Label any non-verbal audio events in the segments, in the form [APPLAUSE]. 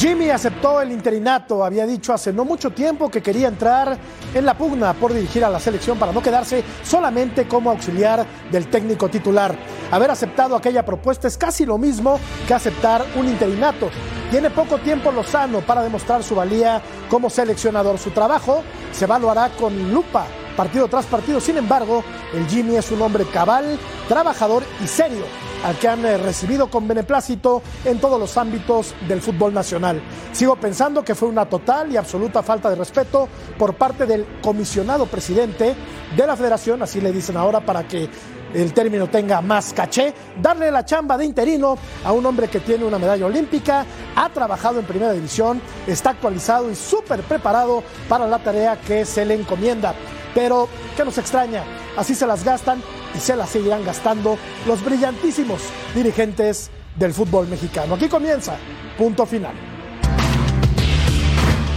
Jimmy aceptó el interinato, había dicho hace no mucho tiempo que quería entrar en la pugna por dirigir a la selección para no quedarse solamente como auxiliar del técnico titular. Haber aceptado aquella propuesta es casi lo mismo que aceptar un interinato. Tiene poco tiempo Lozano para demostrar su valía como seleccionador. Su trabajo se evaluará con lupa partido tras partido. Sin embargo, el Jimmy es un hombre cabal, trabajador y serio al que han eh, recibido con beneplácito en todos los ámbitos del fútbol nacional. Sigo pensando que fue una total y absoluta falta de respeto por parte del comisionado presidente de la federación, así le dicen ahora para que el término tenga más caché, darle la chamba de interino a un hombre que tiene una medalla olímpica, ha trabajado en primera división, está actualizado y súper preparado para la tarea que se le encomienda. Pero, ¿qué nos extraña? Así se las gastan y se las seguirán gastando los brillantísimos dirigentes del fútbol mexicano. Aquí comienza, punto final.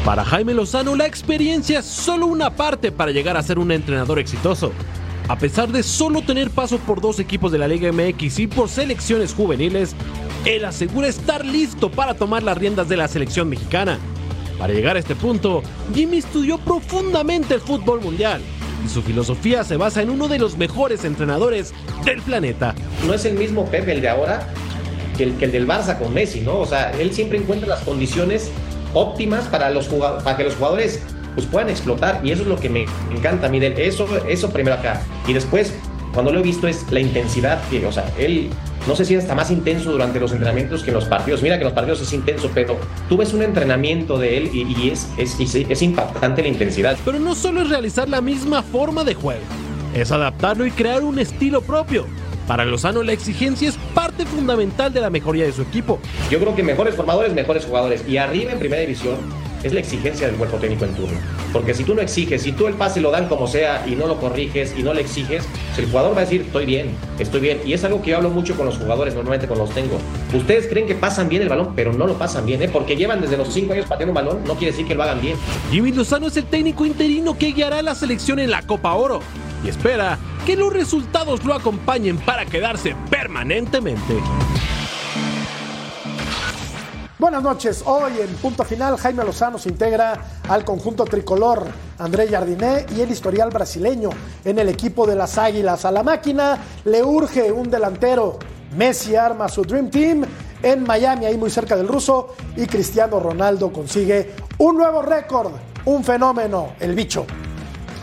Para Jaime Lozano, la experiencia es solo una parte para llegar a ser un entrenador exitoso. A pesar de solo tener paso por dos equipos de la Liga MX y por selecciones juveniles, él asegura estar listo para tomar las riendas de la selección mexicana. Para llegar a este punto, Jimmy estudió profundamente el fútbol mundial y su filosofía se basa en uno de los mejores entrenadores del planeta. No es el mismo Pepe el de ahora que el, del Barça con Messi, ¿no? O sea, él siempre encuentra las condiciones óptimas para, los para que los jugadores pues, puedan explotar y eso es lo que me encanta a mí de él. Eso, eso primero acá. Y después, cuando lo he visto es la intensidad que, o sea, él no sé si está más intenso durante los entrenamientos que en los partidos. Mira que en los partidos es intenso, pero tú ves un entrenamiento de él y, es, es, es impactante la intensidad. Pero no solo es realizar la misma forma de juego, es adaptarlo y crear un estilo propio. Para Lozano la exigencia es parte fundamental de la mejoría de su equipo. Yo creo que mejores formadores, mejores jugadores. Y arriba en primera división es la exigencia del cuerpo técnico en turno. Porque si tú no exiges, si tú el pase lo dan como sea y no lo corriges y no le exiges, el jugador va a decir, estoy bien, estoy bien. Y es algo que yo hablo mucho con los jugadores, normalmente con los tengo. Ustedes creen que pasan bien el balón, pero no lo pasan bien, ¿eh? porque llevan desde los 5 años pateando un balón, no quiere decir que lo hagan bien. Jimmy Lozano es el técnico interino que guiará a la selección en la Copa Oro y espera que los resultados lo acompañen para quedarse permanentemente. Buenas noches. Hoy en punto final, Jaime Lozano se integra al conjunto tricolor. André Jardiné y el historial brasileño en el equipo de las Águilas. A la máquina le urge un delantero. Messi arma su Dream Team en Miami, ahí muy cerca del ruso. Y Cristiano Ronaldo consigue un nuevo récord, un fenómeno, el bicho.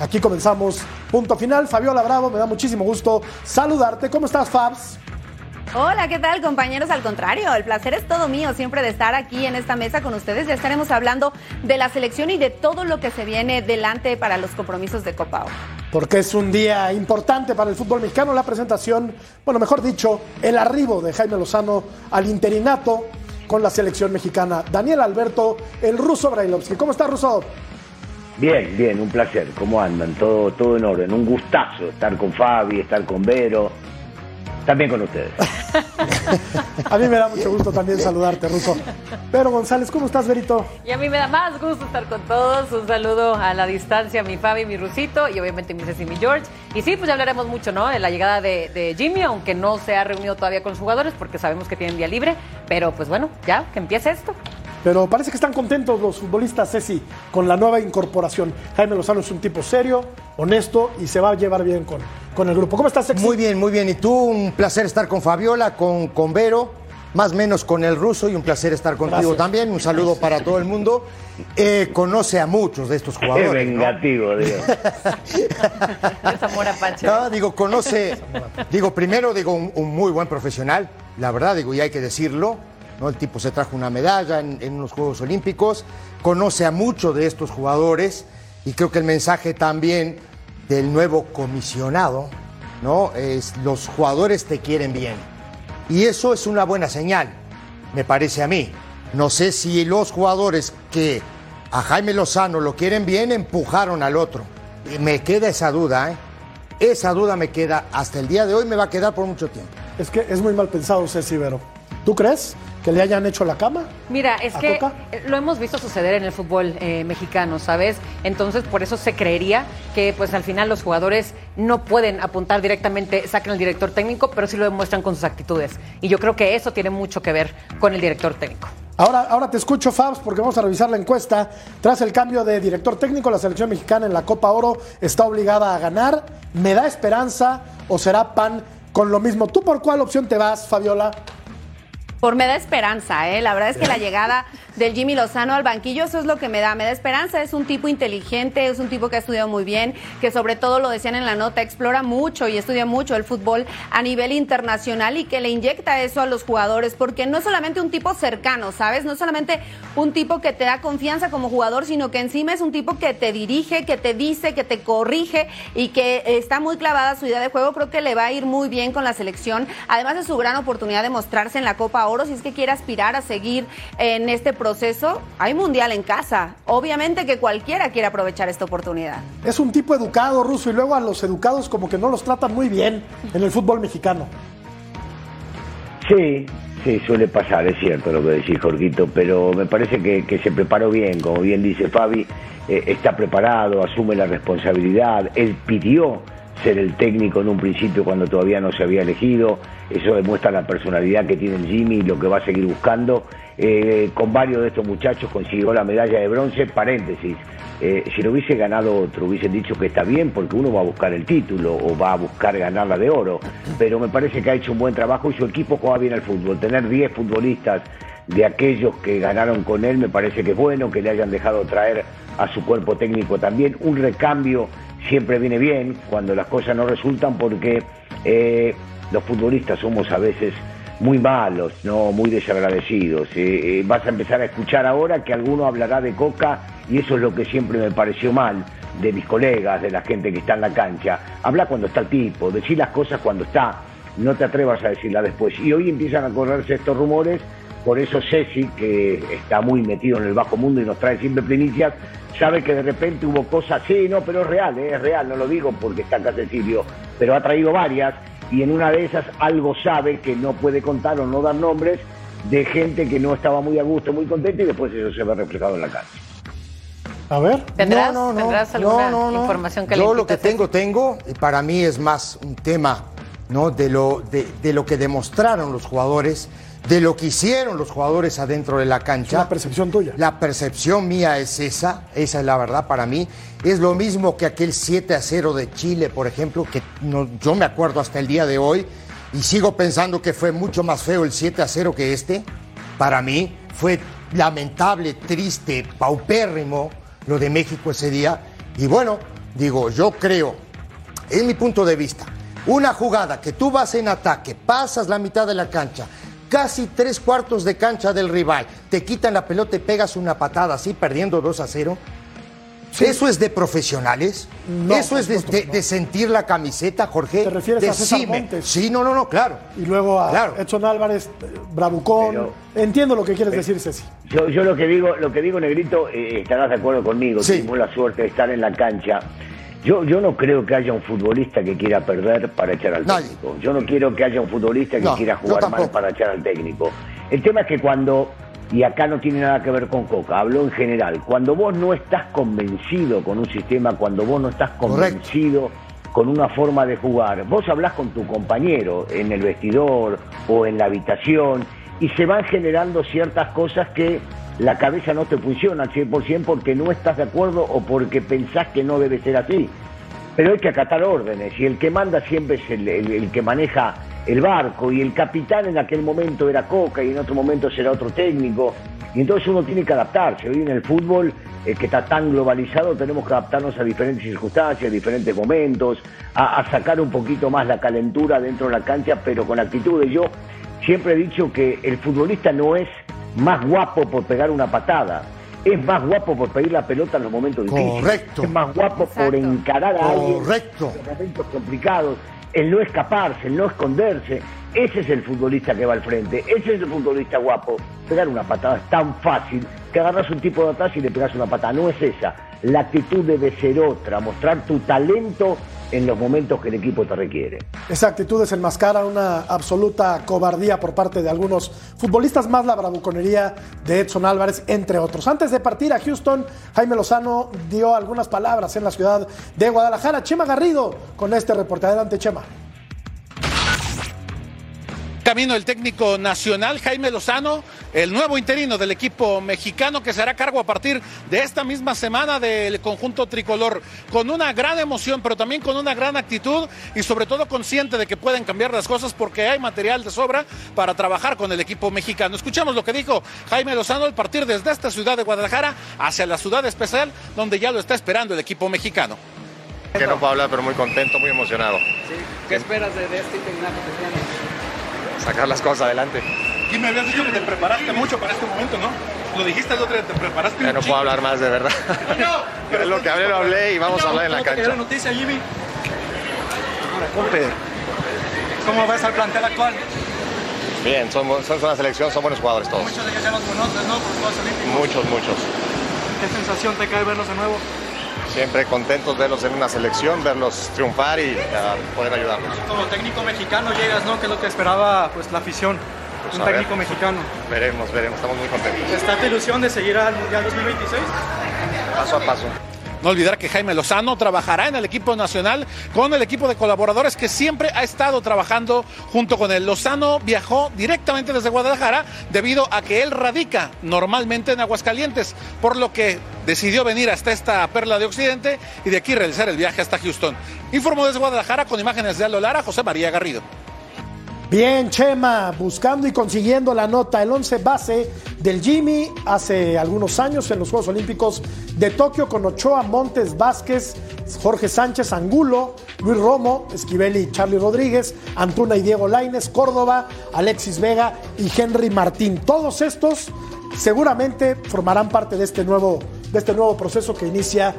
Aquí comenzamos punto final. Fabiola Bravo, me da muchísimo gusto saludarte. ¿Cómo estás, Fabs? Hola, ¿qué tal compañeros? Al contrario, el placer es todo mío siempre de estar aquí en esta mesa con ustedes. Ya estaremos hablando de la selección y de todo lo que se viene delante para los compromisos de Copa Oro. Porque es un día importante para el fútbol mexicano, la presentación, bueno, mejor dicho, el arribo de Jaime Lozano al interinato con la selección mexicana. Daniel Alberto, el ruso Brailovsky. ¿Cómo está, Ruso? Bien, bien, un placer. ¿Cómo andan? Todo, todo en orden. Un gustazo estar con Fabi, estar con Vero también con ustedes. [LAUGHS] a mí me da mucho gusto también saludarte, Ruso. Pero González, ¿cómo estás, Verito? Y a mí me da más gusto estar con todos. Un saludo a la distancia, mi Fabi, mi Rusito y obviamente mi Ceci, mi George. Y sí, pues ya hablaremos mucho, ¿no? De la llegada de, de Jimmy, aunque no se ha reunido todavía con los jugadores porque sabemos que tienen día libre. Pero pues bueno, ya, que empiece esto. Pero parece que están contentos los futbolistas, Ceci, con la nueva incorporación. Jaime Lozano es un tipo serio, honesto y se va a llevar bien con, con el grupo. ¿Cómo estás, Ceci? Muy bien, muy bien. Y tú, un placer estar con Fabiola, con, con Vero, más o menos con el ruso y un placer estar contigo también. Un saludo para todo el mundo. Eh, conoce a muchos de estos jugadores. Qué vengativo, [LAUGHS] digo. es amor apache. No, digo, conoce, digo, primero, digo, un, un muy buen profesional, la verdad, digo, y hay que decirlo el tipo se trajo una medalla en, en unos Juegos Olímpicos, conoce a muchos de estos jugadores y creo que el mensaje también del nuevo comisionado, ¿no? Es los jugadores te quieren bien. Y eso es una buena señal, me parece a mí. No sé si los jugadores que a Jaime Lozano lo quieren bien empujaron al otro. Me queda esa duda, ¿eh? Esa duda me queda hasta el día de hoy, me va a quedar por mucho tiempo. Es que es muy mal pensado, Ceci Vero. ¿Tú crees? Que le hayan hecho la cama? Mira, es que lo hemos visto suceder en el fútbol eh, mexicano, ¿sabes? Entonces, por eso se creería que pues al final los jugadores no pueden apuntar directamente, saquen al director técnico, pero sí lo demuestran con sus actitudes. Y yo creo que eso tiene mucho que ver con el director técnico. Ahora, ahora te escucho, Fabs, porque vamos a revisar la encuesta. Tras el cambio de director técnico, la selección mexicana en la Copa Oro está obligada a ganar. ¿Me da esperanza o será pan con lo mismo? ¿Tú por cuál opción te vas, Fabiola? Por me da esperanza, ¿eh? La verdad es que la llegada del Jimmy Lozano al banquillo, eso es lo que me da, me da esperanza. Es un tipo inteligente, es un tipo que ha estudiado muy bien, que sobre todo lo decían en la nota, explora mucho y estudia mucho el fútbol a nivel internacional y que le inyecta eso a los jugadores, porque no es solamente un tipo cercano, ¿sabes? No es solamente un tipo que te da confianza como jugador, sino que encima es un tipo que te dirige, que te dice, que te corrige y que está muy clavada su idea de juego. Creo que le va a ir muy bien con la selección. Además de su gran oportunidad de mostrarse en la Copa Oro, si es que quiere aspirar a seguir en este proceso, hay mundial en casa. Obviamente que cualquiera quiere aprovechar esta oportunidad. Es un tipo educado, ruso, y luego a los educados como que no los tratan muy bien en el fútbol mexicano. Sí, sí, suele pasar, es cierto lo que decís, Jorgito, pero me parece que, que se preparó bien, como bien dice Fabi, eh, está preparado, asume la responsabilidad, él pidió ser el técnico en un principio cuando todavía no se había elegido. Eso demuestra la personalidad que tiene Jimmy y lo que va a seguir buscando. Eh, con varios de estos muchachos consiguió la medalla de bronce, paréntesis. Eh, si lo hubiese ganado otro, hubiesen dicho que está bien porque uno va a buscar el título o va a buscar ganarla de oro. Pero me parece que ha hecho un buen trabajo y su equipo juega bien al fútbol. Tener 10 futbolistas de aquellos que ganaron con él me parece que es bueno, que le hayan dejado traer a su cuerpo técnico también un recambio siempre viene bien cuando las cosas no resultan porque eh, los futbolistas somos a veces muy malos, no muy desagradecidos. Eh, eh, vas a empezar a escuchar ahora que alguno hablará de Coca y eso es lo que siempre me pareció mal de mis colegas, de la gente que está en la cancha. Habla cuando está el tipo, decir las cosas cuando está, no te atrevas a decirlas después. Y hoy empiezan a correrse estos rumores, por eso Ceci, que está muy metido en el bajo mundo y nos trae siempre primicias, sabe que de repente hubo cosas, sí, no, pero es real, ¿eh? es real, no lo digo porque está acá Cecilio, pero ha traído varias y en una de esas algo sabe que no puede contar o no dar nombres de gente que no estaba muy a gusto, muy contenta y después eso se ve reflejado en la cancha. A ver. ¿Tendrás, No, no, no. ¿tendrás alguna No, no, no. información que Yo le lo que tengo, tengo, y para mí es más un tema ¿no? de, lo, de, de lo que demostraron los jugadores, de lo que hicieron los jugadores adentro de la cancha. La percepción tuya. La percepción mía es esa, esa es la verdad para mí. Es lo mismo que aquel 7 a 0 de Chile, por ejemplo, que no- yo me acuerdo hasta el día de hoy y sigo pensando que fue mucho más feo el 7 a 0 que este. Para mí fue lamentable, triste, paupérrimo lo de México ese día. Y bueno, digo, yo creo, es mi punto de vista, una jugada que tú vas en ataque, pasas la mitad de la cancha, casi tres cuartos de cancha del rival, te quitan la pelota y pegas una patada así, perdiendo 2 a 0. ¿Eso es de profesionales? No, ¿Eso es de, no. sentir la camiseta, Jorge? ¿Te refieres a César. Montes? Sí, no, no, no, claro. Y luego a Claro. Edson Álvarez, eh, Bravucón. Pero- Entiendo lo que quieres decir, Ceci. Yo, yo lo que digo, lo que digo, Negrito, eh, estarás de acuerdo conmigo, Sí. tuvimos la suerte de estar en la cancha. Yo, yo no creo que haya un futbolista que quiera perder para echar al Nadie. técnico. Yo no quiero que haya un futbolista que No, quiera jugar mal para echar al técnico. El tema es que cuando, y acá no tiene nada que ver con Coca, hablo en general, cuando vos no estás convencido con un sistema, cuando vos no estás Correcto. convencido con una forma de jugar, vos hablás con tu compañero en el vestidor o en la habitación y se van generando ciertas cosas que la cabeza no te funciona al 100% porque no estás de acuerdo o porque pensás que no debe ser así. Pero hay que acatar órdenes y el que manda siempre es el, que maneja el barco y el capitán en aquel momento era Coca y en otro momento será otro técnico. Y entonces uno tiene que adaptarse. Hoy en el fútbol eh, que está tan globalizado tenemos que adaptarnos a diferentes circunstancias, a diferentes momentos, a, a sacar un poquito más la calentura dentro de la cancha, pero con actitudes. Yo siempre he dicho que el futbolista no es más guapo por pegar una patada. Es más guapo por pedir la pelota en los momentos difíciles. Correcto. Es más guapo por encarar a alguien en momentos complicados, el no escaparse, el no esconderse. Ese es el futbolista que va al frente, ese es el futbolista guapo. Pegar una patada es tan fácil que agarras un tipo de atrás y le pegas una patada. No es esa. La actitud debe ser otra, mostrar tu talento en los momentos que el equipo te requiere. Esa actitud desenmascara una absoluta cobardía por parte de algunos futbolistas, más la bravuconería de Edson Álvarez, entre otros. Antes de partir a Houston, Jaime Lozano dio algunas palabras en la ciudad de Guadalajara. Chema Garrido con este reporte. Adelante, Chema. Camino el técnico nacional Jaime Lozano, el nuevo interino del equipo mexicano que se hará cargo a partir de esta misma semana del conjunto tricolor, con una gran emoción, pero también con una gran actitud y sobre todo consciente de que pueden cambiar las cosas porque hay material de sobra para trabajar con el equipo mexicano. Escuchamos lo que dijo Jaime Lozano al partir desde esta ciudad de Guadalajara hacia la ciudad especial donde ya lo está esperando el equipo mexicano. Que no puedo hablar, pero muy contento, muy emocionado. ¿Qué esperas de, de este interinato que tienes? Sacar las cosas adelante. Y me habías dicho que te preparaste mucho para este momento, ¿no? Lo dijiste el otro día, te preparaste Ya no puedo hablar más, de verdad. Pero [LAUGHS] lo que hablé, lo hablé y vamos a hablar en la ¿Cómo te quedó cancha. la noticia, Jimmy? ¿Cómo ves al plantel actual? Bien, somos, somos una selección, son buenos jugadores todos. Muchos de ellos ya los conoces, ¿no? Por los Juegos Olímpicos. Muchos, muchos. ¿Qué sensación te cae verlos de nuevo? Siempre contentos verlos en una selección, verlos triunfar y ah, poder ayudarlos. Como técnico mexicano llegas, ¿no? Que es lo que esperaba pues, la afición. Pues un ver. técnico mexicano. Veremos, veremos, estamos muy contentos. ¿Está tu ilusión de seguir al Mundial 2026? Paso a paso. No olvidar que Jaime Lozano trabajará en el equipo nacional con el equipo de colaboradores que siempre ha estado trabajando junto con él. Lozano viajó directamente desde Guadalajara debido a que él radica normalmente en Aguascalientes, por lo que decidió venir hasta esta perla de Occidente y de aquí realizar el viaje hasta Houston. Informó desde Guadalajara con imágenes de Aldo Lara, José María Garrido. Bien, Chema, buscando y consiguiendo la nota, el 11 base del Jimmy hace algunos años en los Juegos Olímpicos de Tokio con Ochoa, Montes, Vázquez, Jorge Sánchez, Angulo, Luis Romo, Esquivel y Charlie Rodríguez, Antuna y Diego Laines, Córdoba, Alexis Vega y Henry Martín. Todos estos seguramente formarán parte de este nuevo, de este nuevo proceso que inicia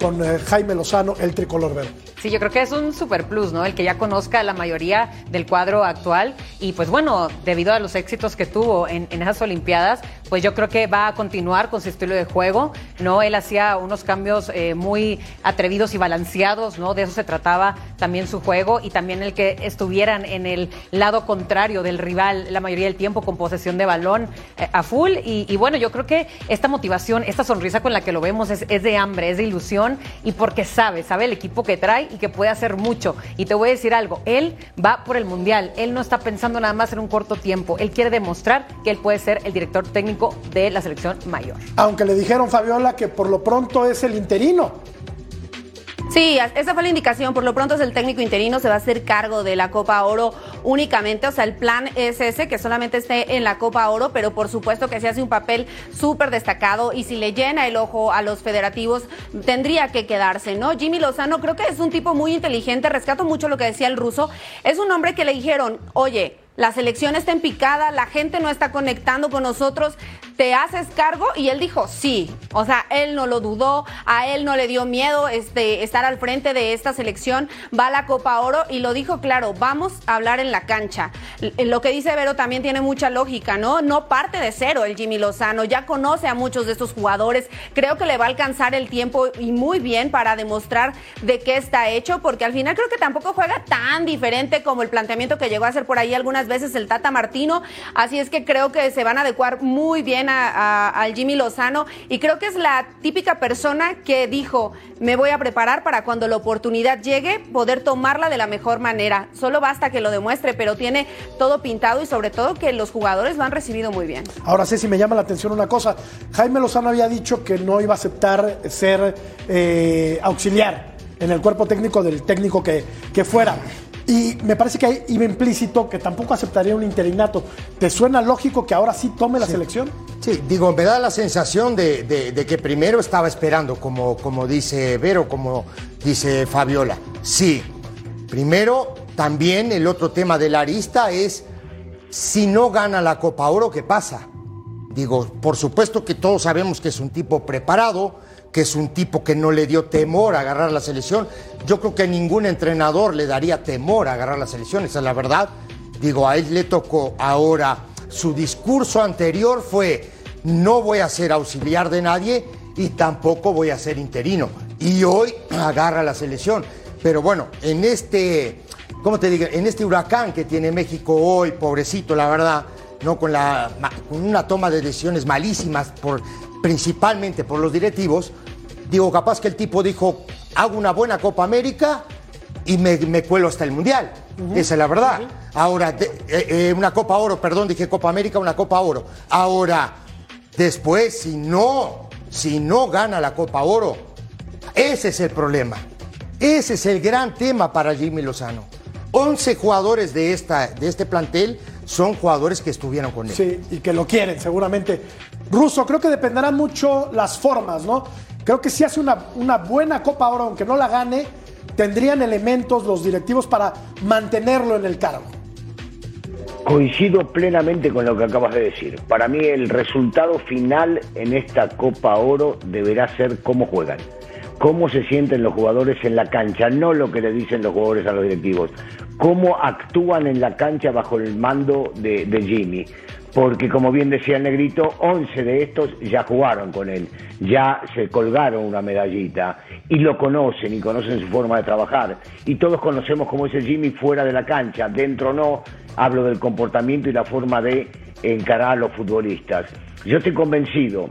con eh, Jaime Lozano, el tricolor verde. Sí, yo creo que es un super plus, ¿no? El que ya conozca la mayoría del cuadro actual y pues bueno, debido a los éxitos que tuvo en, en esas Olimpiadas, pues yo creo que va a continuar con su estilo de juego, ¿no? Él hacía unos cambios eh, muy atrevidos y balanceados, ¿no? De eso se trataba también su juego y también el que estuvieran en el lado contrario del rival la mayoría del tiempo con posesión de balón eh, a full y, y bueno, yo creo que esta motivación, esta sonrisa con la que lo vemos es, es de hambre, es de ilusión y porque sabe, sabe el equipo que trae y que puede hacer mucho. Y te voy a decir algo, él va por el Mundial, él no está pensando nada más en un corto tiempo, él quiere demostrar que él puede ser el director técnico de la selección mayor. Aunque le dijeron, Fabiola, que por lo pronto es el interino. Sí, esa fue la indicación. Por lo pronto es el técnico interino, se va a hacer cargo de la Copa Oro únicamente. O sea, el plan es ese, que solamente esté en la Copa Oro, pero por supuesto que se hace un papel súper destacado y si le llena el ojo a los federativos, tendría que quedarse, ¿no? Jimmy Lozano creo que es un tipo muy inteligente, rescato mucho lo que decía el ruso. Es un hombre que le dijeron, oye, la selección está en picada, la gente no está conectando con nosotros, ¿te haces cargo? Y él dijo, sí. O sea, él no lo dudó, a él no le dio miedo este, estar al frente de esta selección, va a la Copa Oro y lo dijo claro, vamos a hablar en la cancha. Lo que dice Vero también tiene mucha lógica, ¿no? No parte de cero el Jimmy Lozano, ya conoce a muchos de estos jugadores, creo que le va a alcanzar el tiempo y muy bien para demostrar de qué está hecho, porque al final creo que tampoco juega tan diferente como el planteamiento que llegó a hacer por ahí algunas veces el Tata Martino, así es que creo que se van a adecuar muy bien a- al Jimmy Lozano y creo que es la típica persona que dijo, me voy a preparar para cuando la oportunidad llegue poder tomarla de la mejor manera, solo basta que lo demuestre, pero tiene todo pintado y sobre todo que los jugadores lo han recibido muy bien. Ahora si me llama la atención una cosa. Jaime Lozano había dicho que no iba a aceptar ser eh, auxiliar en el cuerpo técnico del técnico que, que fuera. Y me parece que ahí iba implícito que tampoco aceptaría un interinato. ¿Te suena lógico que ahora sí tome la selección? Sí, digo, me da la sensación de, de- de que primero estaba esperando, como, como dice Vero, como dice Fabiola. Sí, primero también el otro tema de la arista es si no gana la Copa Oro, ¿qué pasa? Digo, por supuesto que todos sabemos que es un tipo preparado, que es un tipo que no le dio temor a agarrar la selección. Yo creo que ningún entrenador le daría temor a agarrar la selección, esa es la verdad. Digo, a él le tocó ahora, su discurso anterior fue, no voy a ser auxiliar de nadie y tampoco voy a ser interino. Y hoy [CLEARS THROAT] agarra la selección. Pero bueno, en este, ¿cómo te digo? En este huracán que tiene México hoy, pobrecito, la verdad, ¿no? Con, la, con una toma de decisiones malísimas, por, principalmente por los directivos. Digo, capaz que el tipo dijo, hago una buena Copa América y me, me cuelo hasta el Mundial. Esa es la verdad. Ahora, de- eh, eh, una Copa Oro, perdón, dije Copa América, una Copa Oro. Ahora, después, si no, si no gana la Copa Oro, ese es el problema. Ese es el gran tema para Jimmy Lozano. 11 jugadores de, esta, de este plantel son jugadores que estuvieron con él. Sí, y que lo quieren, seguramente. Russo, creo que dependerán mucho las formas, ¿no? Creo que si hace una, una buena Copa Oro, aunque no la gane, tendrían elementos los directivos para mantenerlo en el cargo. Coincido plenamente con lo que acabas de decir. Para mí el resultado final en esta Copa Oro deberá ser cómo juegan, cómo se sienten los jugadores en la cancha, no lo que le dicen los jugadores a los directivos, cómo actúan en la cancha bajo el mando de, Jimmy. Porque como bien decía el negrito, 11 de estos ya jugaron con él, ya se colgaron una medallita y lo conocen y conocen su forma de trabajar. Y todos conocemos cómo es el Jimmy fuera de la cancha, dentro no, hablo del comportamiento y la forma de encarar a los futbolistas. Yo estoy convencido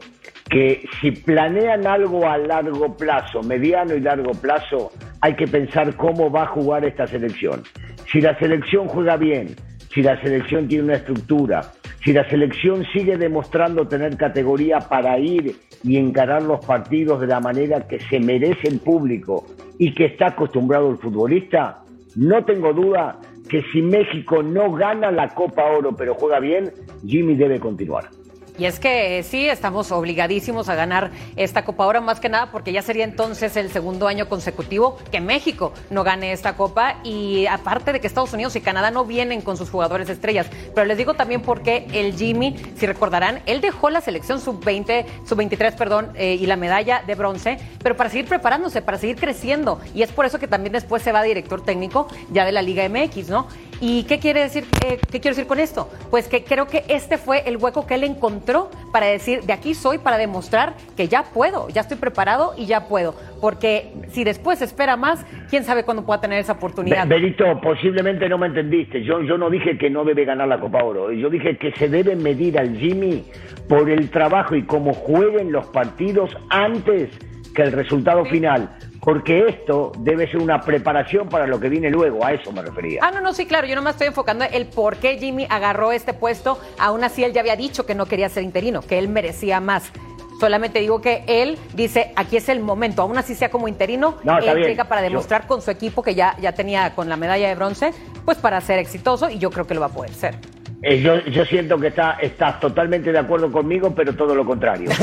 que si planean algo a largo plazo, mediano y largo plazo, hay que pensar cómo va a jugar esta selección. Si la selección juega bien, si la selección tiene una estructura, si la selección sigue demostrando tener categoría para ir y encarar los partidos de la manera que se merece el público y que está acostumbrado el futbolista, no tengo duda que si México no gana la Copa Oro pero juega bien, Jimmy debe continuar. Y es que eh, sí, estamos obligadísimos a ganar esta Copa ahora, más que nada porque ya sería entonces el segundo año consecutivo que México no gane esta Copa. Y aparte de que Estados Unidos y Canadá no vienen con sus jugadores estrellas. Pero les digo también porque el Jimmy, si recordarán, él dejó la selección sub-20, sub-23, perdón, eh, y la medalla de bronce, pero para seguir preparándose, para seguir creciendo. Y es por eso que también después se va director técnico ya de la Liga MX, ¿no? ¿Y qué quiere decir, eh, qué quiero decir con esto? Pues que creo que este fue el hueco que él encontró para decir, de aquí soy, para demostrar que ya puedo, ya estoy preparado y ya puedo. Porque si después espera más, quién sabe cuándo pueda tener esa oportunidad. Be- Benito, posiblemente no me entendiste. Yo, yo no dije que no debe ganar la Copa Oro. Yo dije que se debe medir al Jimmy por el trabajo y cómo jueguen los partidos antes que el resultado final. Porque esto debe ser una preparación para lo que viene luego. A eso me refería. Ah, no, no, sí, claro, yo no me estoy enfocando en el por qué Jimmy agarró este puesto. Aún así, él ya había dicho que no quería ser interino, que él merecía más. Solamente digo que él dice, aquí es el momento, aún así sea como interino, No, él bien. llega para Yo- demostrar con su equipo que ya, ya tenía con la medalla de bronce, pues para ser exitoso y yo creo que lo va a poder ser. Eh, yo, yo siento que está, estás totalmente de acuerdo conmigo, pero todo lo contrario. [LAUGHS]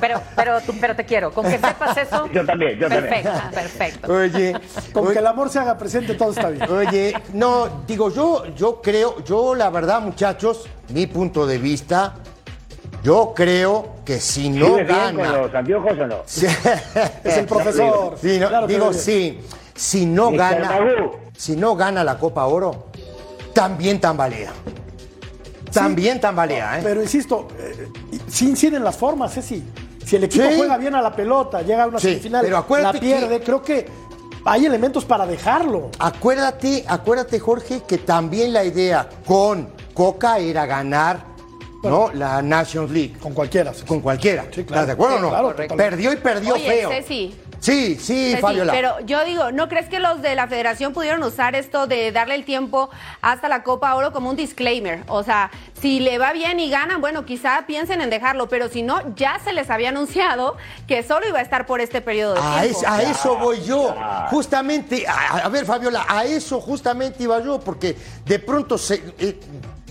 Pero, pero, pero te quiero, con que sepas eso. Yo también, yo también. perfecto, perfecto. Oye, Con oye, que el amor se haga presente, todo está bien. Oye, no, digo, yo, yo creo, yo la verdad, muchachos, mi punto de vista, yo creo que si ¿Sí no ves bien con gana. los anteojos o no? [LAUGHS] Es el profesor. Sí, no, Claro que digo, sí, si no gana, si no gana la Copa Oro, también tambalea. También tambalea, ¿eh? Pero insisto, eh, sí inciden las formas, Ceci. Si el equipo Sí. juega bien a la pelota, llega a una Sí, semifinal, pero la pierde, creo que hay elementos para dejarlo. Acuérdate, acuérdate, Jorge, que también la idea con Coca era ganar ¿no? la Nations League. Con cualquiera. Con cualquiera. Sí, claro. ¿Estás de acuerdo Sí, o no? claro, perdió y perdió Oye, feo. Ceci, Sí, sí, Ceci, Fabiola. pero yo digo, ¿no crees que los de la federación pudieron usar esto de darle el tiempo hasta la Copa Oro como un disclaimer? O sea, si le va bien y ganan, bueno, quizá piensen en dejarlo, pero si no, ya se les había anunciado que solo iba a estar por este periodo de A, tiempo. es- a eso voy yo. Justamente, a, a ver, Fabiola, a eso justamente iba yo, porque de pronto se, eh,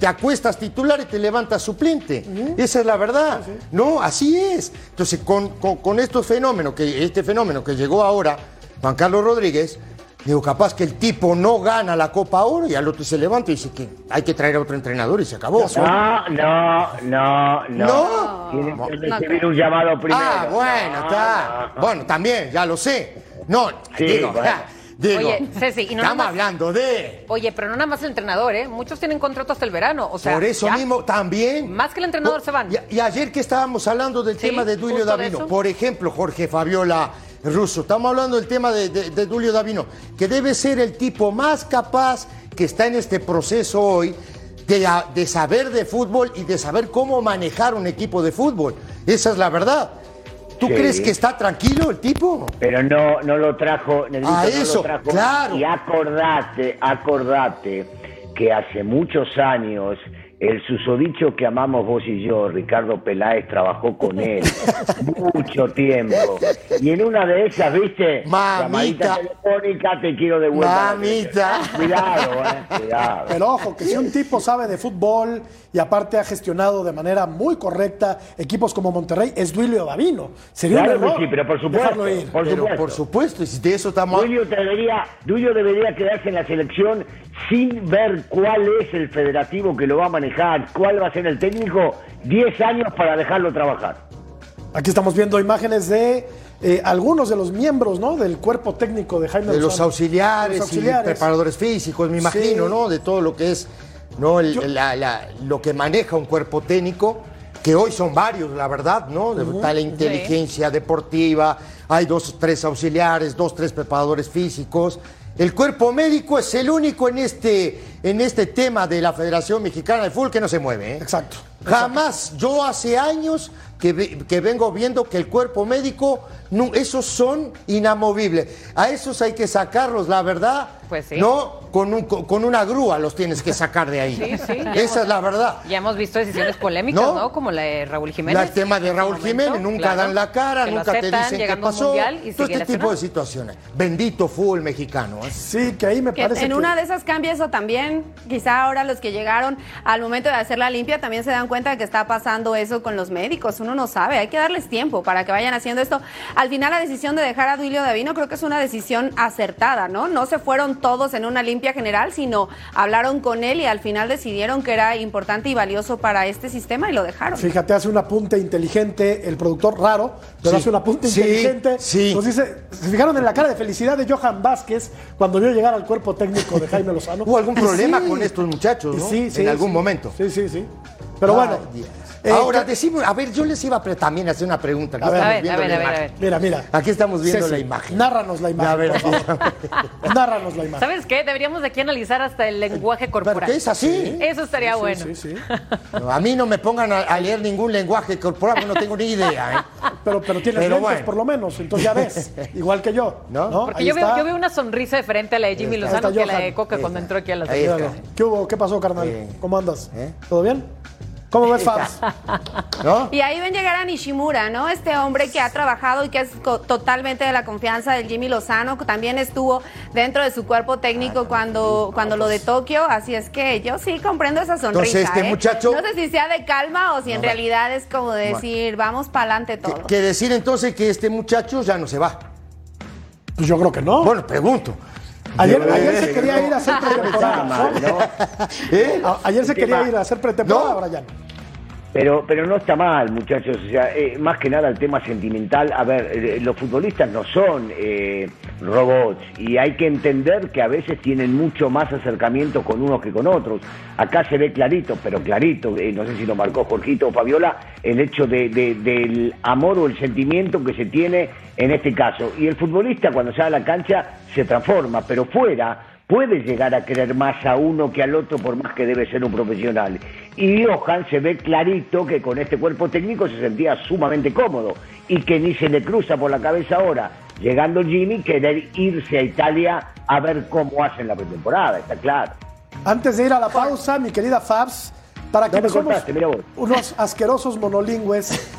te acuestas titular y te levantas suplente. Esa es la verdad. No, así es. Entonces, con, con- con estos fenómenos, que, este fenómeno que llegó ahora, Juan Carlos Rodríguez, digo, capaz que el tipo no gana la Copa Oro y al otro se levanta y dice que hay que traer a otro entrenador y se acabó. No, no, no, no. No. Tiene que recibir un llamado primero. Ah, bueno, No, está. no. Bueno, también, ya lo sé. No, Sí, digo, bueno. ja, digo, Oye, Ceci, y no estamos nomás- hablando de... Oye, pero no nada más el entrenador, ¿eh? Muchos tienen contrato hasta el verano. O sea, Por eso ya. mismo, también. Más que el entrenador se van. Y, y ayer que estábamos hablando del Sí, tema de de Davino, por ejemplo, Jorge Fabiola Russo, estamos hablando del tema de, de, de Dulio Davino, que debe ser el tipo más capaz que está en este proceso hoy de, de saber de fútbol y de saber cómo manejar un equipo de fútbol. Esa es la verdad. ¿Tú Sí. crees que está tranquilo el tipo? Pero no, no lo trajo, Negrito, Ah, no eso, lo trajo. claro. Y acordate, acordate que hace muchos años el susodicho que amamos vos y yo, Ricardo Peláez, trabajó con él [LAUGHS] mucho tiempo. Y en una de esas, viste, Mamita. llamadita telefónica, te quiero de vuelta. Mamita. Cuidado, eh, [LAUGHS] cuidado. Pero ojo, que si un tipo sabe de fútbol y aparte ha gestionado de manera muy correcta equipos como Monterrey, es Duilio Davino. Sería Claro un que error sí, pero por supuesto, dejarlo ir. por Pero supuesto. por supuesto, y si de eso estamos... Duilio debería, Duilio debería quedarse en la selección sin ver cuál es el federativo que lo va a manejar, cuál va a ser el técnico, 10 años para dejarlo trabajar. Aquí estamos viendo imágenes de eh, algunos de los miembros ¿no? del cuerpo técnico de Jaime de los auxiliares, Los auxiliares. y preparadores físicos, me imagino, Sí. ¿no? De todo lo que es, ¿no? El- Yo- la- la- lo que maneja un cuerpo técnico, que hoy son varios, la verdad, ¿no? De- Está la inteligencia deportiva, hay dos, tres auxiliares, dos, tres preparadores físicos. El cuerpo médico es el único en este, en este tema de la Federación Mexicana de Fútbol que no se mueve, ¿eh? Exacto. Jamás, yo hace años que, que vengo viendo que el cuerpo médico, no, esos son inamovibles. A esos hay que sacarlos, la verdad. Pues sí. No, con, un- con con una grúa los tienes que sacar de ahí. Sí, sí, Esa hemos- es la verdad. Ya hemos visto decisiones polémicas, ¿No? ¿no? Como la de Raúl La- Jiménez. el tema de Raúl momento, Jiménez, nunca claro, dan la cara, nunca te dicen qué pasó. y Todo este tipo de situaciones. Bendito fútbol mexicano. ¿eh? Sí, que ahí me Que parece en que- una de esas cambia eso también. Quizá ahora los que llegaron al momento de hacer la limpia también se dan cuenta de que está pasando eso con los médicos. Uno no sabe, hay que darles tiempo para que vayan haciendo esto. Al final la decisión de dejar a Duilio Davino creo que es una decisión acertada, ¿no? No se fueron todos en una limpia general, sino hablaron con él y al final decidieron que era importante y valioso para este sistema y lo dejaron. Fíjate, hace un apunte inteligente el productor raro, pero Sí. hace un apunte Sí, inteligente. sí. Nos dice, ¿se fijaron en la cara de felicidad de Johan Vázquez cuando vio llegar al cuerpo técnico de Jaime Lozano? ¿Hubo algún Y problema sí. con estos muchachos, no? Sí, sí. En algún momento. Sí, sí, sí. Pero Ay, bueno. Eh, Ahora, que- decimos, a ver, yo les iba a también hacer una pregunta. Aquí A ver, a ver, a ver, a a. Mira, mira. Aquí estamos viendo la imagen. Nárranos la imagen. A ver, por favor. [LAUGHS] Nárranos la imagen. ¿Sabes qué? Deberíamos de aquí analizar hasta el lenguaje ¿Pero corporal. qué es así? Eso estaría Sí, bueno. Sí, sí. No, a mí no me pongan a, a leer ningún lenguaje corporal, porque no tengo ni idea. ¿eh? Pero, pero tienes Pero lentes bueno. por lo menos, entonces ya ves. [LAUGHS] Igual que yo. ¿No? ¿no? Porque yo veo, está. yo veo una sonrisa diferente a la de Jimmy está. Lozano está que la de Johan. Coca cuando entró aquí a la. ¿Qué hubo? ¿Qué pasó, carnal? ¿Cómo andas? ¿Eh? ¿Todo bien? ¿Cómo ves, Fabs? [LAUGHS] ¿No? Y ahí ven llegar a Nishimura, ¿no? Este hombre que ha trabajado y que es totalmente de la confianza del Jimmy Lozano, que también estuvo dentro de su cuerpo técnico cuando, cuando lo de Tokio, así es que yo sí comprendo esa sonrisa. Entonces, este ¿eh? muchacho- No sé si sea de calma o si en No, realidad es como decir, vamos para adelante Que, todo. que decir entonces que este muchacho ya no se va. Pues yo creo que no. Bueno, pregunto. Ayer, se quería ir a hacer [LAUGHS] pretemporada. [LAUGHS] ¿Eh? Ayer se ¿Qué quería ir a hacer pretemporada, no. Pero, pero no está mal, muchachos. O sea, eh, más que nada el tema sentimental. A ver, eh, los futbolistas no son eh, robots y hay que entender que a veces tienen mucho más acercamiento con unos que con otros. Acá se ve clarito, pero clarito, eh, no sé si lo marcó Jorgito o Fabiola, el hecho de, de- del amor o el sentimiento que se tiene en este caso. Y el futbolista cuando sale a la cancha se transforma, pero fuera puede llegar a querer más a uno que al otro por más que debe ser un profesional. Y Johan se ve clarito que con este cuerpo técnico se sentía sumamente cómodo y que ni se le cruza por la cabeza ahora, llegando Jimmy, querer irse a Italia a ver cómo hacen la pretemporada, está claro. Antes de ir a la pausa, mi querida Fabs, para No quienes me somos contaste, mira vos. unos asquerosos monolingües,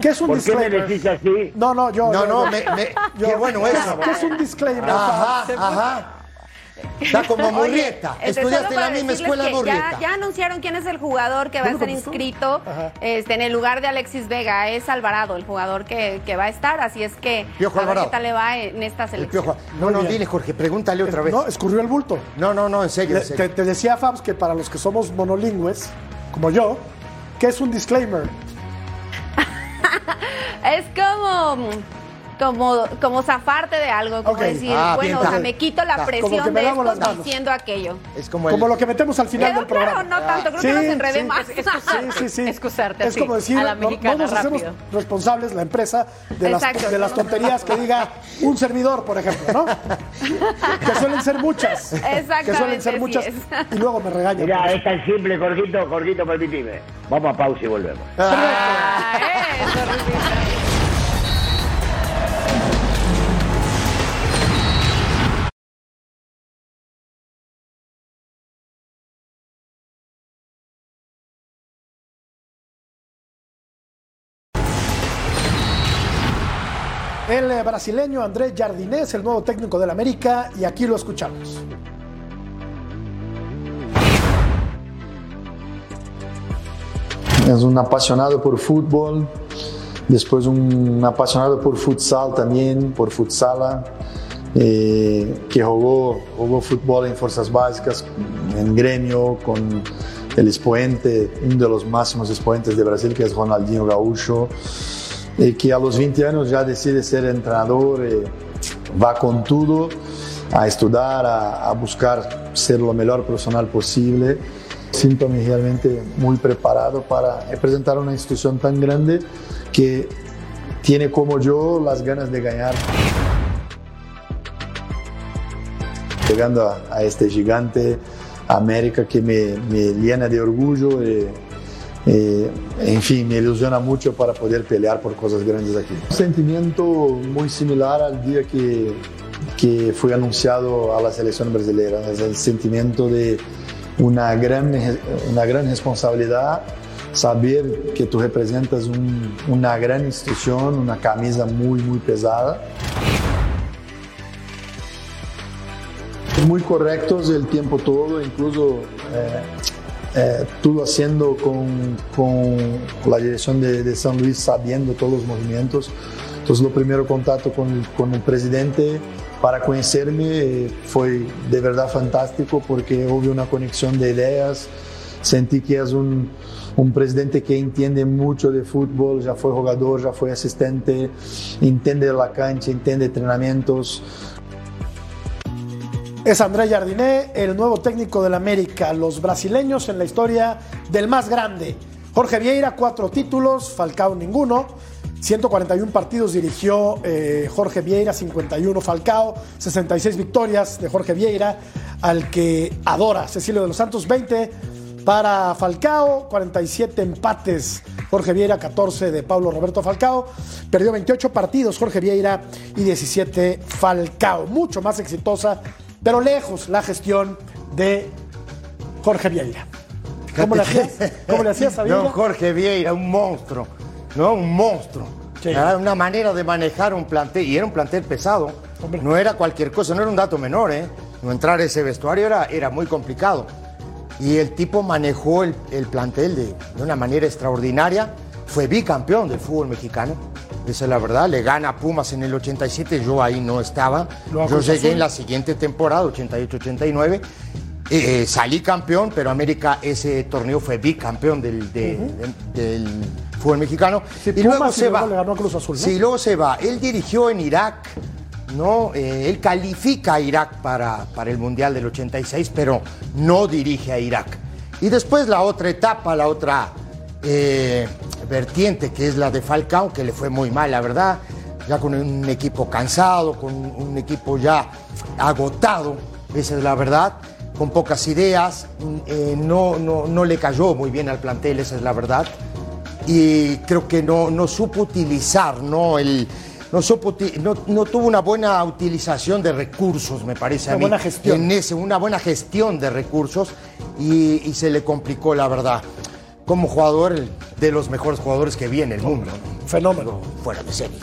¿qué es un [LAUGHS] ¿Por qué me disclaimer? decís así? No, no, yo. No, yo- no, yo- me, me- yo- qué bueno ¿qué es- eso. ¿Qué es un disclaimer? Ajá, ajá. Está como Murrieta. [LAUGHS] Oye, Estudiaste en la para misma escuela de que Murrieta. Ya, ya anunciaron quién es el jugador que va a estar ¿cómo inscrito este, en el lugar de Alexis Vega. Es Alvarado, el jugador que, que va a estar. Así es que Piojo a ver Alvarado. qué tal le va en esta El selección. piojo. No, no, dile, Jorge, pregúntale otra vez. No, escurrió el bulto. No, no, no, en serio, Le- en serio. te, te decía, Fabs, que para los que somos monolingües, como yo, ¿qué es un disclaimer? [LAUGHS] Es como, como, como zafarte de algo, como decir, Ah, bien, bueno, o sea, me quito la presión de esto diciendo aquello. Es como el... Como lo que metemos al final del programa. claro, no tanto, creo Sí, que nos enredé sí. más. Es- Sí, sí, sí. excusarte Es así, como decir, a la no, mexicana, no nos hacemos rápido. responsables, la empresa, de las, Exacto, de las tonterías que diga un servidor, por ejemplo, ¿no? que suelen ser muchas. Que suelen ser muchas. es. Y luego me regañan. Mira, es tan simple, Jorgito, Jorgito, permitime. Vamos a pausa y volvemos. Ah, eso, El brasileño Andrés Jardinés, el nuevo técnico del América, y aquí lo escuchamos. Es un apasionado por fútbol, después un apasionado por futsal también, por futsala, eh, que jugó, jugó fútbol en Fuerzas Básicas, en gremio, con el expoente, uno de los máximos exponentes de Brasil, que es Ronaldinho Gaúcho, eh, que a los 20 años ya decide ser entrenador, eh, va con todo a estudiar, a, a buscar ser lo mejor profesional posible. Siento-me realmente muy preparado para representar una institución tan grande que tiene como yo las ganas de ganar. Llegando a, a este gigante América que me, me llena de orgullo. eh, eh, en fin, me ilusiona mucho para poder pelear por cosas grandes aquí. Un sentimiento muy similar al día que, que fui anunciado a la selección brasileña. Es el sentimiento de una gran, una gran responsabilidad, saber que tú representas un- una gran institución, una camisa muy, muy pesada. Muy correctos el tiempo todo, incluso eh, eh, todo haciendo con, con la dirección de, de San Luis, sabiendo todos los movimientos. Entonces, lo primero contacto con con el presidente para conocerme eh, fue de verdad fantástico porque hubo una conexión de ideas. Sentí que es un, un presidente que entiende mucho de fútbol, ya fue jugador, ya fue asistente, entiende la cancha, entiende entrenamientos. Es Andrés Jardiné, el nuevo técnico del América. Los brasileños en la historia del más grande. Jorge Vieira, cuatro títulos, Falcao ninguno. 141 partidos dirigió eh, Jorge Vieira, 51 Falcao, 66 victorias de Jorge Vieira, al que adora Cecilio de los Santos, 20 para Falcao, 47 empates Jorge Vieira, 14 de Pablo Roberto Falcao. Perdió 28 partidos Jorge Vieira y 17 Falcao. Mucho más exitosa, pero lejos la gestión de Jorge Vieira. ¿Cómo le hacías? ¿Cómo le hacías a Vieira? Don Jorge Vieira, un monstruo, ¿no? Un monstruo. Sí. Era una manera de manejar un plantel, y era un plantel pesado. No era cualquier cosa, no era un dato menor, ¿eh? No entrar a ese vestuario era, era muy complicado. Y el tipo manejó el, el plantel de, de una manera extraordinaria. Fue bicampeón del fútbol mexicano. Esa es la verdad. Le gana a Pumas en el 87. Yo ahí no estaba. Yo llegué en la siguiente temporada, 88-89. Eh, salí campeón, pero América ese torneo fue bicampeón del, de- de- del fútbol mexicano. Sí, y luego Pumas se va. le ganó a Cruz Azul, ¿no? Sí, luego se va. Él dirigió en Irak, ¿no? Eh, él califica a Irak para, para el Mundial del 86, pero no dirige a Irak. Y después la otra etapa, la otra eh, vertiente, que es la de Falcao, que le fue muy mal, la verdad. Ya con un equipo cansado, con un equipo ya agotado, esa es la verdad, con pocas ideas. eh, no, no, no le cayó muy bien al plantel, esa es la verdad y creo que no, no supo utilizar, ¿no? El, no, supo no, no tuvo una buena utilización de recursos, me parece a Una mí. buena gestión. En ese, una buena gestión de recursos y, y se le complicó, la verdad. Como jugador, de los mejores jugadores que vi en el mundo. ¿no? Fenómeno. Fuera de serie.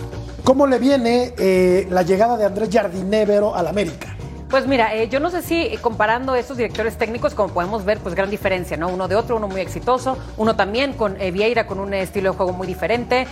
¿Cómo le viene eh, la llegada de Andrés Jardinévero al América? Pues mira, eh, yo no sé si eh, comparando estos directores técnicos, como podemos ver, pues gran diferencia, ¿no? Uno de otro, uno muy exitoso, uno también con eh, Vieira con un estilo de juego muy diferente,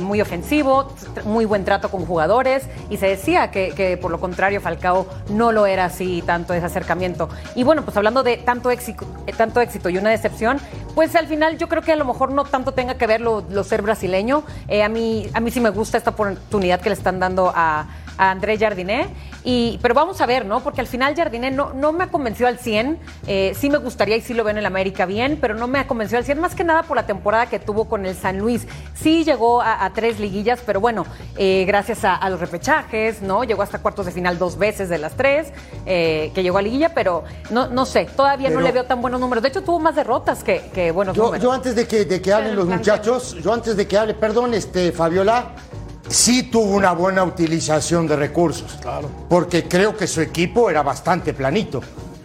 muy ofensivo, muy buen trato con jugadores, y se decía que, que, por lo contrario Falcao no lo era así tanto ese acercamiento. Y bueno, pues hablando de tanto éxito, tanto éxito y una decepción, pues al final yo creo que a lo mejor no tanto tenga que ver lo, lo ser brasileño. A, mí, a mí sí me gusta esta oportunidad que le están dando a, a André Jardiné. Y, pero vamos a ver, ¿no? Porque al final Jardiné no, no me ha convencido al 100. Eh, sí me gustaría y sí lo veo en el América bien, pero no me ha convencido al 100, más que nada por la temporada que tuvo con el San Luis. Sí llegó a, a tres liguillas, pero bueno, eh, gracias a, a los repechajes, ¿no? Llegó hasta cuartos de final dos veces de las tres eh, que llegó a liguilla, pero no, no sé, todavía no le veo tan buenos números. De hecho, tuvo más derrotas que, que buenos Yo, números. yo antes de que, de que hablen los muchachos, yo antes de que hable, perdón, este, Fabiola, sí tuvo una buena utilización de recursos. Claro. Porque creo que su equipo era bastante planito.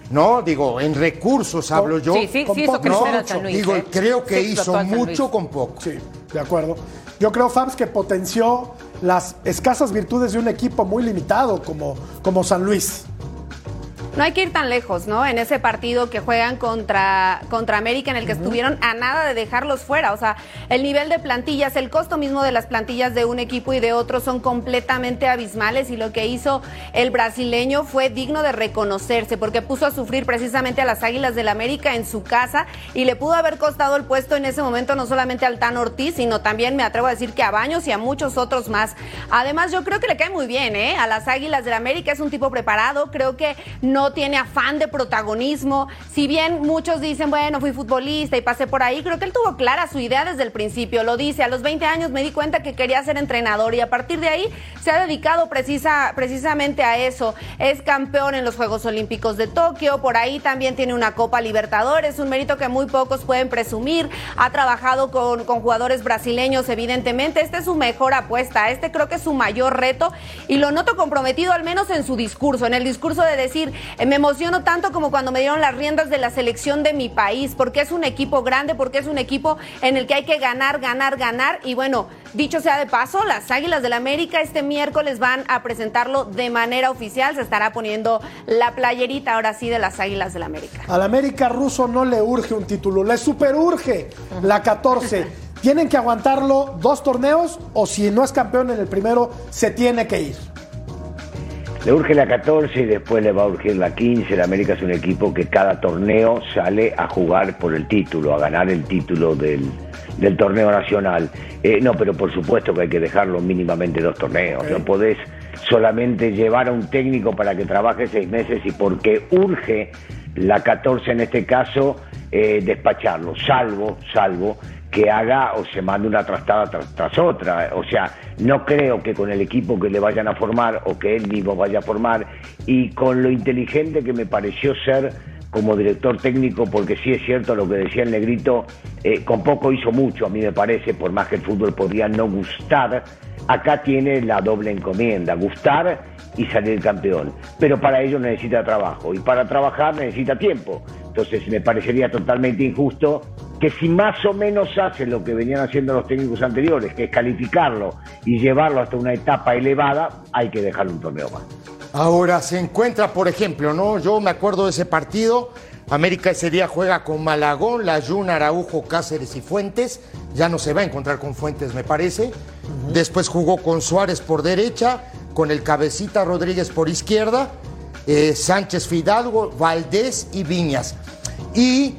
¿No? Digo, en recursos hablo yo. Sí, sí, Con sí hizo poco, ¿no? Luis. Digo, ¿eh? creo que Sí hizo mucho con poco. Sí, de acuerdo. Yo creo, Fabs, que potenció las escasas virtudes de un equipo muy limitado como, como San Luis. No hay que ir tan lejos, ¿no? En ese partido que juegan contra, contra América, en el que estuvieron a nada de dejarlos fuera. O sea, el nivel de plantillas, el costo mismo de las plantillas de un equipo y de otro son completamente abismales. Y lo que hizo el brasileño fue digno de reconocerse, porque puso a sufrir precisamente a las Águilas del América en su casa y le pudo haber costado el puesto en ese momento no solamente al Tan Ortiz, sino también, me atrevo a decir, que a Baños y a muchos otros más. Además, yo creo que le cae muy bien, ¿eh? A las Águilas del América es un tipo preparado, creo que no tiene afán de protagonismo. Si bien muchos dicen, bueno, fui futbolista y pasé por ahí, creo que él tuvo clara su idea desde el principio. Lo dice, a los 20 años me di cuenta que quería ser entrenador y a partir de ahí se ha dedicado precisa, precisamente a eso. Es campeón en los Juegos Olímpicos de Tokio, por ahí también tiene una Copa Libertadores, un mérito que muy pocos pueden presumir. Ha trabajado con, con jugadores brasileños, evidentemente. Esta es su mejor apuesta, este creo que es su mayor reto y lo noto comprometido al menos en su discurso, en el discurso de decir, me emociono tanto como cuando me dieron las riendas de la selección de mi país, porque es un equipo grande, porque es un equipo en el que hay que ganar, ganar, ganar. Y bueno, dicho sea de paso, las Águilas del América este miércoles van a presentarlo de manera oficial. Se estará poniendo la playerita ahora sí de las Águilas del América. Al América ruso no le urge un título, le super urge la 14. [LAUGHS] ¿Tienen que aguantarlo dos torneos o si no es campeón en el primero, se tiene que ir? Le urge la 14 y después le va a urgir la 15. El América es un equipo que cada torneo sale a jugar por el título, a ganar el título del, del torneo nacional. Eh, no, pero por supuesto que hay que dejarlo mínimamente dos torneos. No podés solamente llevar a un técnico para que trabaje seis meses y porque urge la 14 en este caso, eh, despacharlo, salvo, salvo que haga o se mande una trastada tras, tras, otra. O sea, no creo que con el equipo que le vayan a formar o que él mismo vaya a formar y con lo inteligente que me pareció ser como director técnico, porque sí es cierto lo que decía el negrito, eh, con poco hizo mucho, a mí me parece, por más que el fútbol podría no gustar, acá tiene la doble encomienda, gustar y salir campeón. Pero para ello necesita trabajo y para trabajar necesita tiempo. Entonces me parecería totalmente injusto que si más o menos hace lo que venían haciendo los técnicos anteriores, que es calificarlo y llevarlo hasta una etapa elevada, hay que dejarle un torneo más. Ahora se encuentra, por ejemplo, ¿no? Yo me acuerdo de ese partido. América ese día juega con Malagón, Layún, Araujo, Cáceres y Fuentes. Ya no se va a encontrar con Fuentes, me parece. Después jugó con Suárez por derecha, con el Cabecita Rodríguez por izquierda, eh, Sánchez Fidalgo, Valdés y Viñas. Y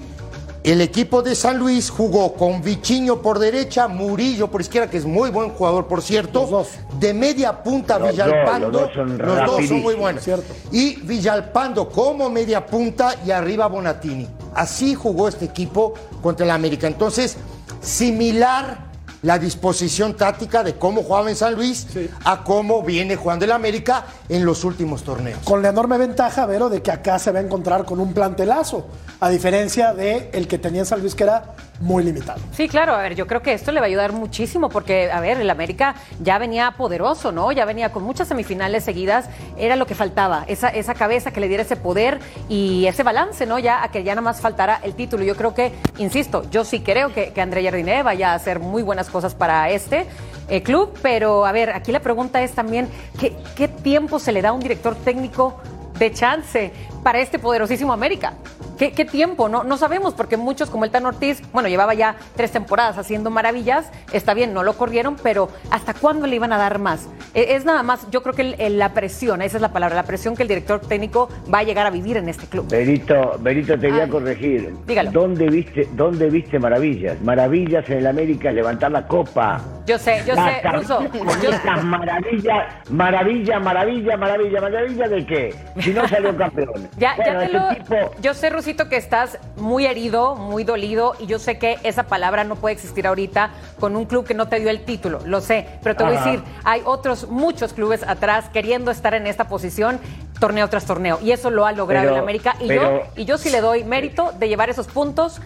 el equipo de San Luis jugó con Vichiño por derecha, Murillo por izquierda, que es muy buen jugador, por cierto. De media punta, Los Villalpando. dos, los dos son los dos son muy buenos. Y Villalpando como media punta y arriba Bonatini. Así jugó este equipo contra el América. Entonces, similar la disposición táctica de cómo jugaba en San Luis a cómo viene jugando el América en los últimos torneos. Con la enorme ventaja, Vero, de que acá se va a encontrar con un plantelazo, a diferencia de el que tenía en San Luis, que era muy limitado. Sí, claro, a ver, yo creo que esto le va a ayudar muchísimo porque, a ver, el América ya venía poderoso, ¿no? Ya venía con muchas semifinales seguidas, era lo que faltaba, esa, esa cabeza que le diera ese poder y ese balance, ¿no? Ya a que ya nada más faltara el título. Yo creo que, insisto, yo sí creo que, que André Jardine vaya a hacer muy buenas cosas para este eh, club, pero a ver, aquí la pregunta es también, ¿qué, ¿qué tiempo se le da a un director técnico de chance para este poderosísimo América? ¿Qué, qué tiempo? No, no sabemos, porque muchos, como el Tan Ortiz, bueno, llevaba ya tres temporadas haciendo maravillas, está bien, no lo corrieron, pero ¿hasta cuándo le iban a dar más? Eh, Es nada más, yo creo que el- el- la presión, esa es la palabra, la presión que el director técnico va a llegar a vivir en este club. Berito, Berito, te voy a Ay. corregir. Dígalo. ¿Dónde viste, ¿Dónde viste maravillas? Maravillas en el América levantar la copa. Yo sé, yo La sé, car- Ruso. Con [LAUGHS] yo- estas maravillas, maravilla, maravilla, maravilla, maravilla de qué? Si no salió campeón. Ya, te lo. tipo- Yo sé, Rusito, que estás muy herido, muy dolido, y yo sé que esa palabra no puede existir ahorita con un club que no te dio el título, lo sé. Pero te voy a decir, hay otros muchos clubes atrás queriendo estar en esta posición torneo tras torneo, y eso lo ha logrado Pero- el América. Y, pero- yo, y yo sí le doy mérito de llevar esos puntos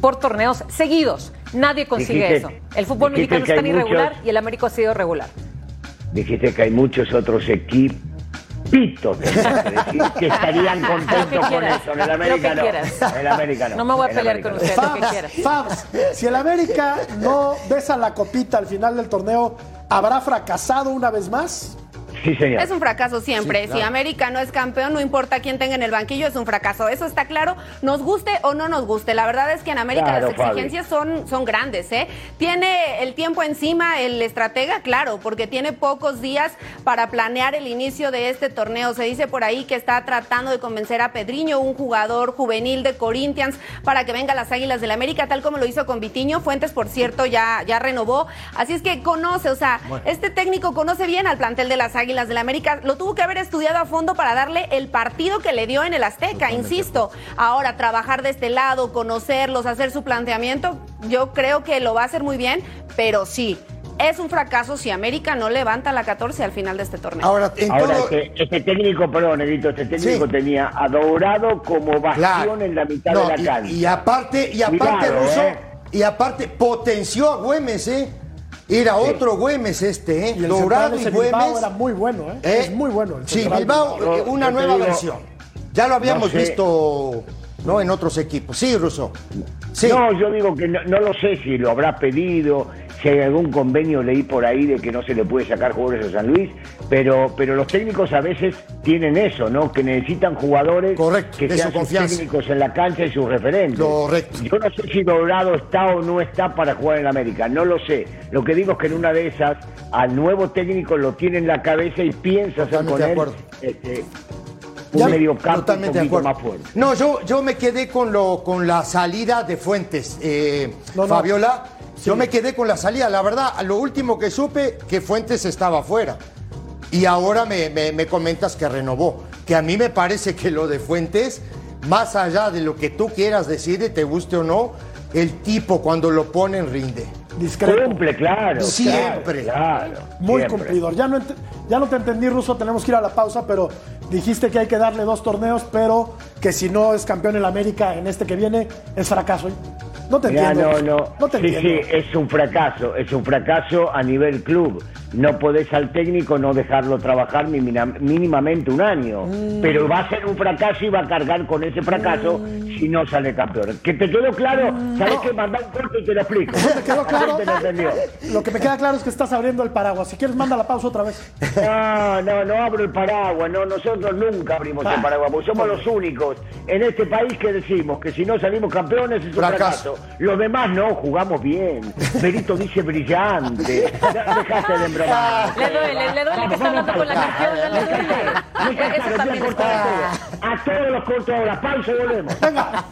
por torneos seguidos. Nadie consigue Dijiste- eso. El fútbol mexicano es tan irregular muchos- y el América ha sido regular. Dijiste que hay muchos otros equipitos tendrías que decir, [LAUGHS] que estarían que contentos con eso. En el América no. el América no. No me voy a pelear con usted. lo que quieras. Fabs, Fabs, si el América no besa la copita al final del torneo, ¿Habrá fracasado una vez más? Sí, señor. Es un fracaso siempre. Sí, claro. Si América no es campeón, no importa quién tenga en el banquillo, es un fracaso. Eso está claro, nos guste o no nos guste. La verdad es que en América Claro, las Fabi. exigencias son, son grandes. ¿eh? Tiene el tiempo encima el estratega, claro, porque tiene pocos días para planear el inicio de este torneo. Se dice por ahí que está tratando de convencer a Pedriño, un jugador juvenil de Corinthians, para que venga a las Águilas del América, tal como lo hizo con Vitiño. Fuentes, por cierto, ya, ya renovó. Así es que conoce, o sea, este técnico conoce bien al plantel de las Águilas del América. Lo tuvo que haber estudiado a fondo para darle el partido que le dio en el Azteca, insisto. Ahora, trabajar de este lado, conocerlos, hacer su planteamiento, yo creo que lo va a hacer muy bien, pero sí. Es un fracaso si América no levanta la 14 al final de este torneo. Ahora, en Ahora, todo- este, este técnico, perdón, Negrito, este técnico Sí. tenía a Dorado como bastión Claro. en la mitad No, de la y- cancha. Y, aparte, y aparte, Cuidado, Russo, ¿eh? y aparte potenció a Güemes, ¿eh? Era otro Güemes este, ¿eh? Y el Dorado y ese Bilbao Güemes. era muy bueno, ¿eh? ¿eh? Es muy bueno. el Sí, central Bilbao, Bilbao. eh, una nueva digo, versión. Ya lo habíamos no sé. visto, ¿no? En otros equipos. Sí, Russo. Sí. No, yo digo que no, no lo sé si lo habrá pedido, si hay algún convenio leí por ahí de que no se le puede sacar jugadores a San Luis, pero, pero los técnicos a veces tienen eso, ¿no? Que necesitan jugadores Correcto, que de sean su sus confianza. técnicos en la cancha y sus referentes. Correcto. Yo no sé si Dorado está o no está para jugar en la América, no lo sé. Lo que digo es que en una de esas al nuevo técnico lo tiene en la cabeza y piensa hacer con de él este, un Ya- medio campo un totalmente de poquito acuerdo. más fuerte. No, yo, yo me quedé con, lo, con la salida de Fuentes, eh, No, no. Fabiola. Yo me quedé con la salida. La verdad, lo último que supe, que Fuentes estaba afuera. Y ahora me, me- me comentas que renovó. Que a mí me parece que lo de Fuentes, más allá de lo que tú quieras decir, te guste o no, el tipo cuando lo ponen rinde. Discreto. Cumple, claro. Siempre. Claro, claro, Muy siempre. cumplidor. Ya no, ya no te entendí, Ruso, tenemos que ir a la pausa, pero dijiste que hay que darle dos torneos, pero que si no es campeón en la América en este que viene, es fracaso. No te entiendo. no, no. No te sí, entiendo. sí, es un fracaso, es un fracaso a nivel club. No podés al técnico no dejarlo trabajar mínima- mínimamente un año. Mm. Pero va a ser un fracaso y va a cargar con ese fracaso Mm. si no sale campeón. ¿Que te quedó claro? ¿Sabes qué? Mandá un corte y te lo explico. [LAUGHS] ¿Te quedó La claro? lo que me queda claro es que estás abriendo el paraguas. Si quieres, manda la pausa otra vez. No, no, no abro el paraguas, no, nosotros nunca abrimos Ah. el paraguas, porque somos los únicos en este país que decimos que si no salimos campeones es un Fracaso. fracaso. Los demás no, jugamos bien. Perito dice brillante. [LAUGHS] Dejaste de embromar. Le duele, le duele que está hablando con la campeona, le duele. Eso también está. a todos. Los corto ahora. Pausa y volvemos. Venga.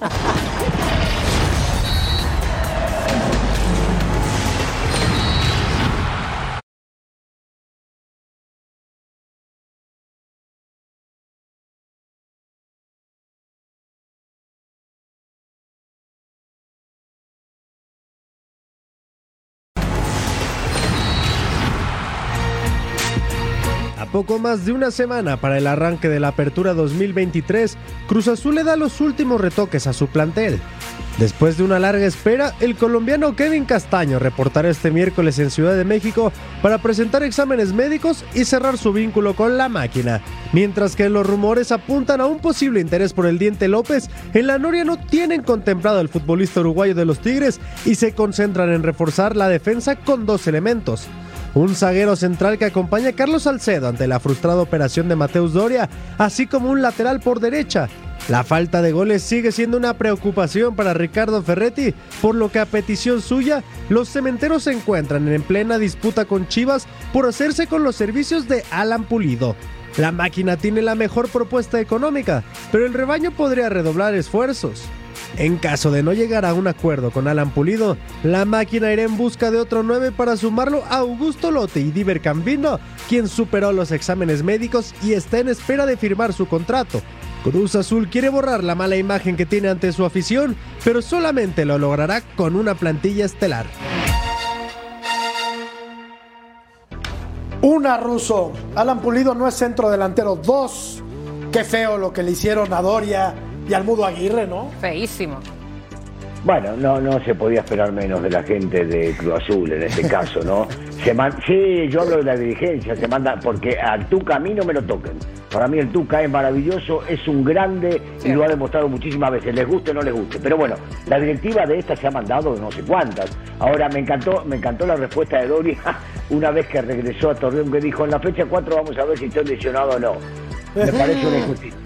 Poco más de una semana para el arranque de la Apertura 2023, Cruz Azul le da los últimos retoques a su plantel. Después de una larga espera, el colombiano Kevin Castaño reportará este miércoles en Ciudad de México para presentar exámenes médicos y cerrar su vínculo con la máquina. Mientras que los rumores apuntan a un posible interés por el Diente López, en la Noria no tienen contemplado al futbolista uruguayo de los Tigres y se concentran en reforzar la defensa con dos elementos. Un zaguero central que acompaña a Carlos Salcedo ante la frustrada operación de Mateus Doria, así como un lateral por derecha. La falta de goles sigue siendo una preocupación para Ricardo Ferretti, por lo que a petición suya, los cementeros se encuentran en plena disputa con Chivas por hacerse con los servicios de Alan Pulido. La máquina tiene la mejor propuesta económica, pero el rebaño podría redoblar esfuerzos. En caso de no llegar a un acuerdo con Alan Pulido, la máquina irá en busca de otro 9 para sumarlo a Augusto Lote y Diver Cambino, quien superó los exámenes médicos y está en espera de firmar su contrato. Cruz Azul quiere borrar la mala imagen que tiene ante su afición, pero solamente lo logrará con una plantilla estelar. Una, Ruso. Alan Pulido no es centro delantero. Dos. Qué feo lo que le hicieron a Doria y al Mudo Aguirre, ¿no? Feísimo. Bueno, no, no se podía esperar menos de la gente de Cruz Azul en este caso, ¿no? Se man- sí, yo hablo de la dirigencia, se manda, porque a tu camino me lo toquen. Para mí el Tuca es maravilloso, es un grande y lo ha demostrado muchísimas veces, les guste o no les guste. Pero bueno, la directiva de esta se ha mandado no sé cuántas. Ahora me encantó, me encantó la respuesta de Dori [LAUGHS] una vez que regresó a Torreón que dijo en la fecha 4 vamos a ver si estoy lesionado o no. Me parece una injusticia.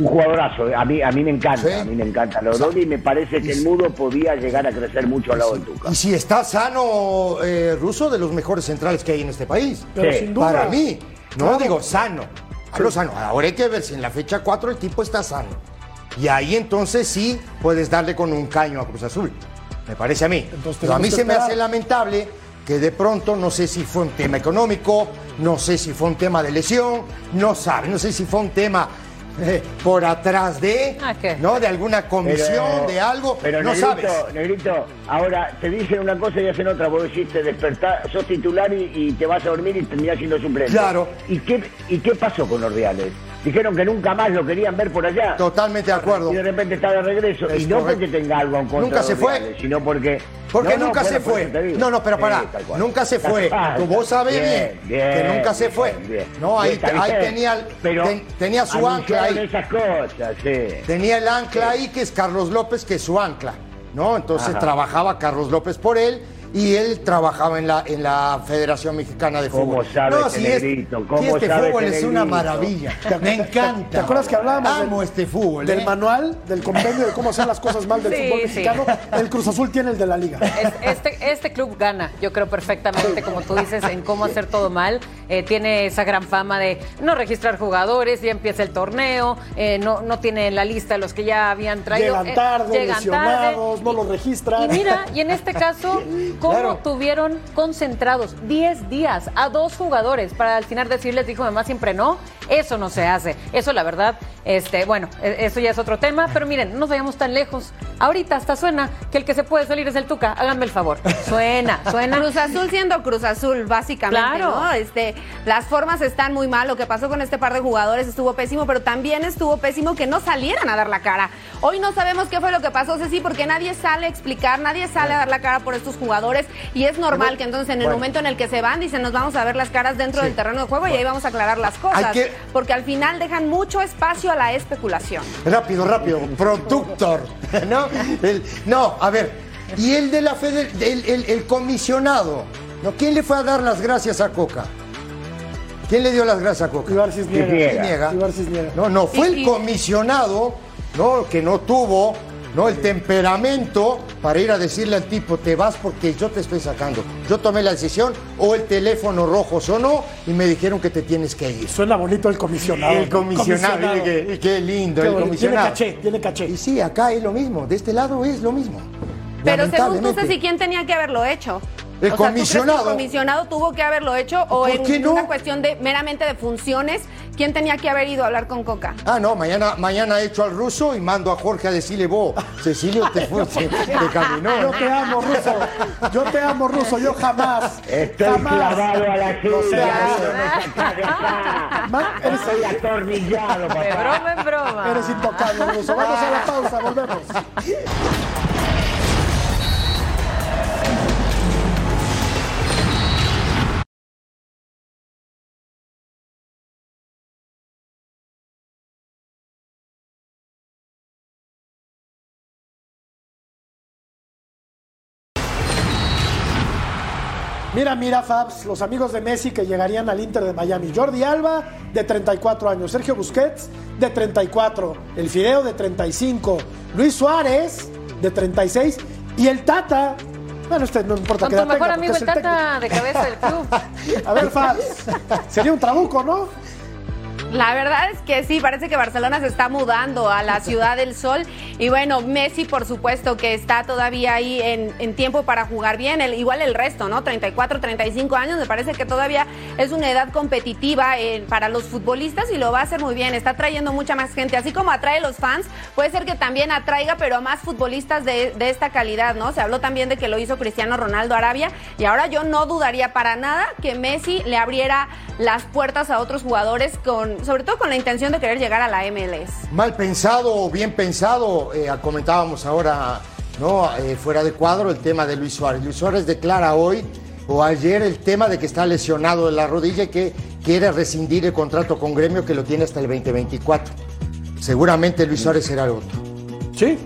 Un jugadorazo, eh. a mí, a mí me encanta, a mí me encanta lo Dori y me parece que el mudo podía llegar a crecer mucho al lado del Tuca. Y si está sano, eh, Ruso, de los mejores centrales que hay en este país. Pero sin duda. Para mí, no Claro. digo sano. Hablo sano. Ahora hay que ver si en la fecha 4 el tipo está sano. Y ahí entonces sí puedes darle con un caño a Cruz Azul. Me parece a mí. Pero a mí se me hace lamentable que de pronto, no sé si fue un tema económico, no sé si fue un tema de lesión, no sabe, no sé si fue un tema eh, por atrás de, Ah. ¿no? De alguna comisión, Pero- de algo, Pero no negrito, sabes. Negrito, ahora te dicen una cosa y hacen otra. Vos decís, te despertás, sos titular y, y te vas a dormir y terminás siendo suplente. Claro. ¿Y qué, ¿Y qué pasó con los Reales? Dijeron que nunca más lo querían ver por allá. Totalmente de acuerdo. Y de repente está de regreso. Es y no correcto. porque tenga algo en contra Nunca se fue. Reales, sino porque... Porque No, nunca se fue. No, no, pero pará. Sí, nunca se fue. Ah, Como vos sabés bien, bien, que nunca se fue. bien. No, ahí, ahí tenía, Pero ten- tenía su ancla ahí. esas cosas, sí. Tenía el ancla ahí que es Carlos López, que es su ancla. ¿no? Entonces Ajá. trabajaba Carlos López por él y él trabajaba en la, en la Federación Mexicana de ¿Cómo Fútbol. sabe no, si, es- si ¿Cómo este sabe fútbol es una maravilla. [LAUGHS] Me encanta. ¿Te acuerdas que hablábamos Amo del- este fútbol? del ¿eh? manual, del compendio de cómo hacer las cosas mal del Sí, fútbol sí. mexicano? El Cruz Azul tiene el de la liga. Es- Este, este club gana, yo creo perfectamente, como tú dices, en cómo hacer todo mal. Eh, tiene esa gran fama de no registrar jugadores, ya empieza el torneo, eh, no, no tiene en la lista los que ya habían traído. Llegan eh, tarde, llegan lesionados, no los Y registran. mira, y en este caso, [LAUGHS] ¿cómo Claro. tuvieron concentrados 10 días a dos jugadores para al final decirles, dijo mamá siempre no? Eso no se hace. Eso la verdad, este, bueno, e- eso ya es otro tema, pero miren, no nos vayamos tan lejos. Ahorita hasta suena que el que se puede salir es el Tuca. Háganme el favor. Suena, [LAUGHS] suena. Cruz Azul siendo Cruz Azul, básicamente, Claro. ¿no? Este, las formas están muy mal, lo que pasó con este par de jugadores estuvo pésimo, pero también estuvo pésimo que no salieran a dar la cara. Hoy no sabemos qué fue lo que pasó, Ceci, porque nadie sale a explicar, nadie sale a dar la cara por estos jugadores y es normal que entonces en el Bueno. momento en el que se van dicen nos vamos a ver las caras dentro Sí. del terreno de juego y ahí vamos a aclarar las cosas, que- porque al final dejan mucho espacio a la especulación. Rápido, rápido. Productor. [LAUGHS] ¿No? El- no, a ver. Y el de la Fede- el, el- el comisionado. ¿no? ¿Quién le fue a dar las gracias a Coca? ¿Quién le dio las gracias a Coca? Ibar Cisniega. Ibar Cisniega. No, no, fue el comisionado, ¿no? Que no tuvo, ¿no? El temperamento para ir a decirle al tipo, te vas porque yo te estoy sacando. Yo tomé la decisión, o el teléfono rojo sonó y me dijeron que te tienes que ir. Suena bonito el comisionado. El comisionado, Comisionado. y qué, lindo, Qué el bonito. Tiene comisionado. caché, tiene caché. Y sí, acá es lo mismo, de este lado es lo mismo. Pero según tú. Ceci, ¿quién tenía que haberlo hecho? El O sea, ¿tú crees que comisionado. el comisionado tuvo que haberlo hecho o ¿Por en no? una cuestión de meramente de funciones, ¿quién tenía que haber ido a hablar con Coca? Ah, no, mañana, mañana echo al ruso y mando a Jorge a decirle, vos, Cecilio te fue, te, te caminó. Yo te amo, Ruso. Yo te amo, Ruso. Yo jamás. Estoy jamás. clavado a la silla, no de. Ma- eres, Estoy atornillado, De papá. broma en broma. eres intocable, Ruso. Vamos a la pausa, volvemos. Mira, mira, Fabs, los amigos de Messi que llegarían al Inter de Miami. Jordi Alba, de 34 años. Sergio Busquets, de 34. El Fideo, de 35. Luis Suárez, de 36. Y el Tata. Bueno, este no importa Con que tu la mejor tenga, amigo el Tata de cabeza del club. [LAUGHS] A ver, Fabs. Sería un trabuco, ¿no? La verdad es que sí, parece que Barcelona se está mudando a la ciudad del sol. Y bueno, Messi, por supuesto, que está todavía ahí en, tiempo para jugar bien. Igual el resto, ¿no? 34, 35 años, me parece que todavía es una edad competitiva eh, para los futbolistas y lo va a hacer muy bien. Está trayendo mucha más gente. Así como atrae los fans, puede ser que también atraiga, pero a más futbolistas de esta calidad, ¿no? Se habló también de que lo hizo Cristiano Ronaldo Arabia. Y ahora yo no dudaría para nada que Messi le abriera las puertas a otros jugadores con, sobre todo con la intención de querer llegar a la MLS. Mal pensado o bien pensado, eh, comentábamos ahora, ¿no? Eh, fuera de cuadro, el tema de Luis Suárez. Luis Suárez declara hoy o ayer el tema de que está lesionado de la rodilla y que quiere rescindir el contrato con Gremio que lo tiene hasta el 2024. Seguramente Luis Suárez será el otro. Sí.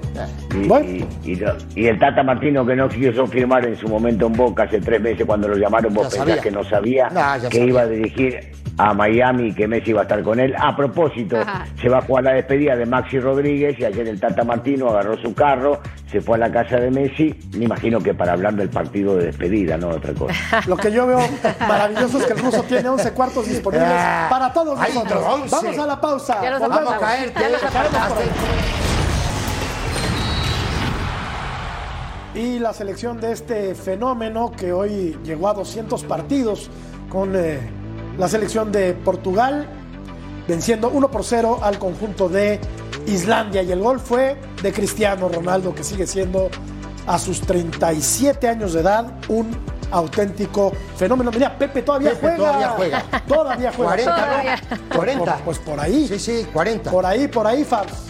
Y, y- y lo- y el Tata Martino que no quiso firmar en su momento en Boca hace tres meses cuando lo llamaron, vos Ya pensás sabía. que no sabía que sabía. iba a dirigir a Miami que Messi iba a estar con él. A propósito, Ajá. se va a jugar la despedida de Maxi Rodríguez y ayer el Tata Martino agarró su carro, se fue a la casa de Messi, me imagino que para hablar del partido de despedida, no otra cosa. Lo que yo veo maravilloso es que el ruso tiene 11 cuartos disponibles Ah, para todos nosotros. no, 11. Vamos a la pausa. Ya los Volvemos. Vamos a caer, Ya. Y la selección de este fenómeno que hoy llegó a 200 partidos con eh, la selección de Portugal, venciendo 1 por 0 al conjunto de Islandia. Y el gol fue de Cristiano Ronaldo, que sigue siendo a sus 37 años de edad un auténtico fenómeno. Mira, Pepe todavía Pepe juega. todavía juega. Todavía juega. 40, ¿no? Todavía. 40. Pues por ahí. Sí, sí, 40. Por ahí, por ahí, Fabs.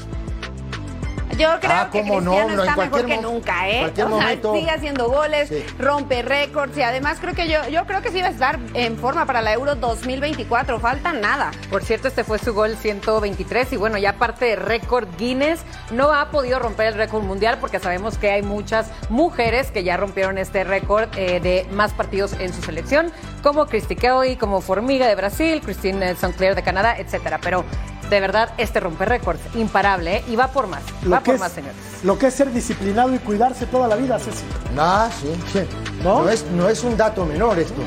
Yo creo Ah, que cómo no, Cristiano no, está mejor que nunca, ¿eh? cualquier O sea, momento. sigue haciendo goles, Sí. rompe récords y además creo que yo, yo creo que sí va a estar en forma para la Euro 2024. Falta nada. Por cierto, este fue su gol 123 y bueno, ya aparte de récord Guinness, no ha podido romper el récord mundial porque sabemos que hay muchas mujeres que ya rompieron este récord eh, de más partidos en su selección, como Christy Kelly, como Formiga de Brasil, Christine Sinclair de Canadá, etcétera. Pero de verdad, este rompe récords, imparable, ¿eh? y va por más, va Lo que, por es, más, señores. lo que es ser disciplinado y cuidarse toda la vida, Ceci. Ah, sí, sí. ¿No? ¿No? es, no es un dato menor esto.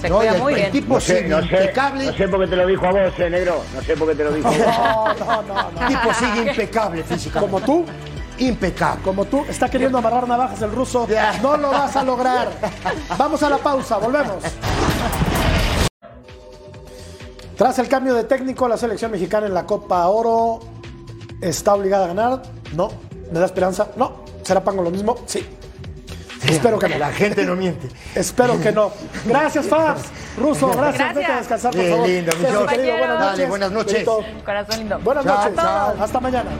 Se No, cuida el- muy el bien. tipo No sé, sigue no sé, impecable. no sé por qué te lo dijo a vos, eh, negro. No sé por qué te lo dijo a vos. [LAUGHS] No, no, no, no. El tipo sigue impecable físicamente. Como tú, Impecable. como tú, está queriendo amarrar navajas el ruso. No lo vas a lograr. [LAUGHS] Vamos a la pausa, volvemos. Tras el cambio de técnico, la selección mexicana en la Copa Oro está obligada a ganar. No. ¿Me da esperanza? No. ¿Será Pango lo mismo? Sí. Espero que no. La [LAUGHS] gente no miente. [LAUGHS] Espero que no. Gracias, Fabs. Ruso, gracias. Gracias. Vete a descansar, por Qué favor. lindo, mi querido, buenas Dale, noches. buenas noches. Corazón lindo. Buenas Chao, noches. chao. Hasta mañana.